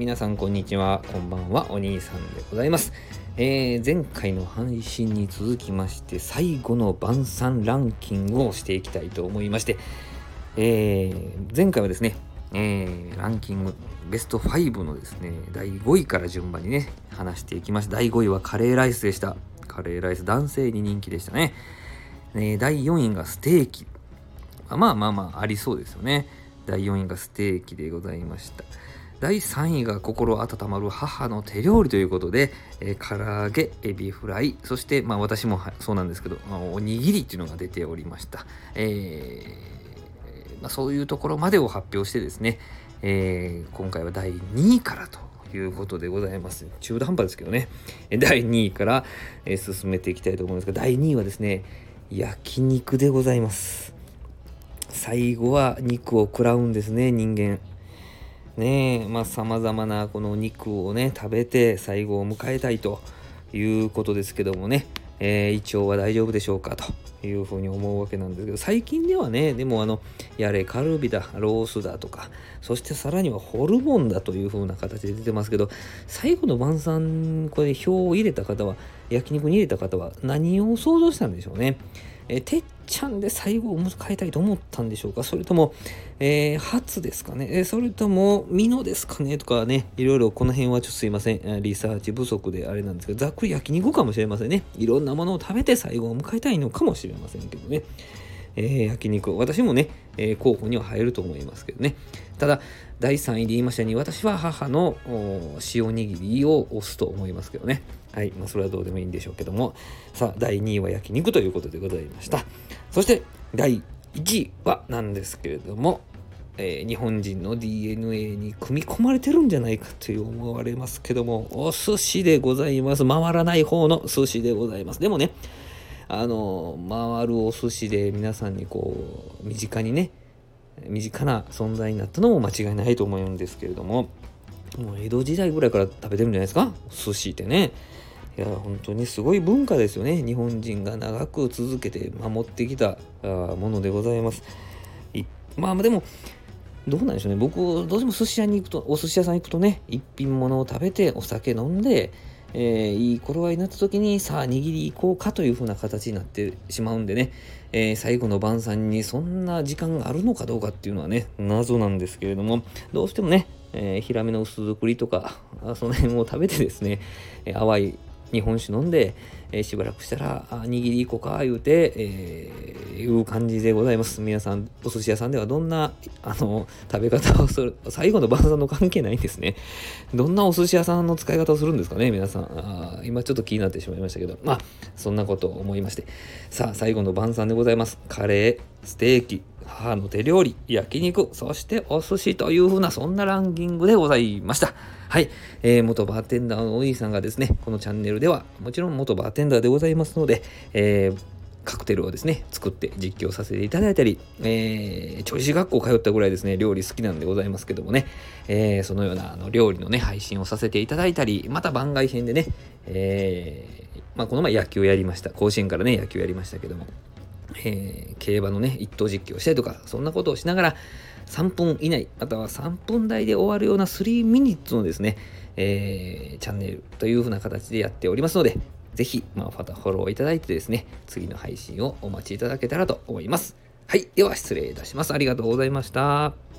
皆さんこんにちは。こんばんは。お兄さんでございます、えー、前回の配信に続きまして最後の晩餐ランキングをしていきたいと思いまして、えー、前回はですね、えー、ランキングベスト5のですね第5位から順番にね話していきました。第5位はカレーライスでした。カレーライス男性に人気でしたね、え第4位がステーキ。まあまあまあありそうですよね。第4位がステーキでございました。第3位が心温まる母の手料理ということで、えー、唐揚げ、エビフライ、そして、まあ私もそうなんですけど、ま、おにぎりっていうのが出ておりました。えー、まあ、そういうところまでを発表してですね、えー、今回は第2位からということでございます。中途半端ですけどね。第2位から、え、進めていきたいと思うんですが、第2位はですね、焼肉でございます。最後は肉を食らうんですね、人間。ね。え、まあ様々なこの肉をね、食べて最後を迎えたいということですけどもね、えー、胃腸は大丈夫でしょうか？というふうに思うわけなんですけど、最近ではね、でもあの、やれカルビだ、ロースだとか、そしてさらにはホルモンだというふうな形で出てますけど、最後の晩餐、これ表を入れた方は、焼肉に入れた方は何を想像したんでしょうね。えてっちゃんで最後を変えたいと思ったんでしょうか？それとも、えー、初ですかね、え、それとも、ミノですかね？とかね、いろいろこの辺はちょっとすいません、リサーチ不足であれなんですけど、ざっくり焼肉かもしれませんね。いろんなものを食べて最後を迎えたいのかもしれませんけどね。えー、焼肉、私もね、えー、候補には入ると思いますけどね。ただ、第3位で言いましたように、私は母の塩握りを押すと思いますけどね。はい。まあ、それはどうでもいいんでしょうけども。さあ、第2位は焼肉ということでございました。そして、第1位はなんですけれども、えー、日本人の DNA に組み込まれてるんじゃないかという思われますけども、お寿司でございます。回らない方の寿司でございます。でもね、あの、回るお寿司で皆さんにこう、身近にね、身近な存在になったのも間違いないと思うんですけれども、もう江戸時代ぐらいから食べてるんじゃないですか？寿司ってね。いや、本当にすごい文化ですよね。日本人が長く続けて守ってきたものでございます。まあでも、どうなんでしょうね。僕、どうしても寿司屋に行くと、お寿司屋さん行くとね、一品物を食べて、お酒飲んで、えー、いい頃合いになった時に、さあ、握り行こうかという風な形になってしまうんでね、えー、最後の晩餐にそんな時間があるのかどうかっていうのはね、謎なんですけれども、どうしてもね、えー、ヒラメの薄作りとか、その辺を食べてですね、え淡い日本酒飲んで、えー、しばらくしたら、握り行こうか、言うて、えー、いう感じでございます。皆さん、お寿司屋さんではどんな、あの、食べ方をする、最後の晩餐の関係ないんですね。どんなお寿司屋さんの使い方をするんですかね、皆さん。あ今ちょっと気になってしまいましたけど、まあ、そんなことを思いまして。さあ、最後の晩餐でございます。カレー、ステーキ、母の手料理、焼肉、そしてお寿司というふうな、そんなランキングでございました。はい、えー、元バーテンダーのお兄さんがですね、このチャンネルでは、もちろん元バーテンダーでございますので、えーカクテルをですね、作って実況させていただいたり、えー、調子学校通ったぐらいですね、料理好きなんでございますけどもね、えー、そのようなあの料理のね、配信をさせていただいたり、また番外編でね、えー、まあ、この前野球やりました。甲子園からね、野球やりましたけども、えー、競馬のね、一等実況したりとか、そんなことをしながら、3分以内、または3分台で終わるような3ミニッツのですね、えー、チャンネルというふうな形でやっておりますので、ぜひ、まあ、フォローいただいてですね、次の配信をお待ちいただけたらと思います。はい。では、失礼いたします。ありがとうございました。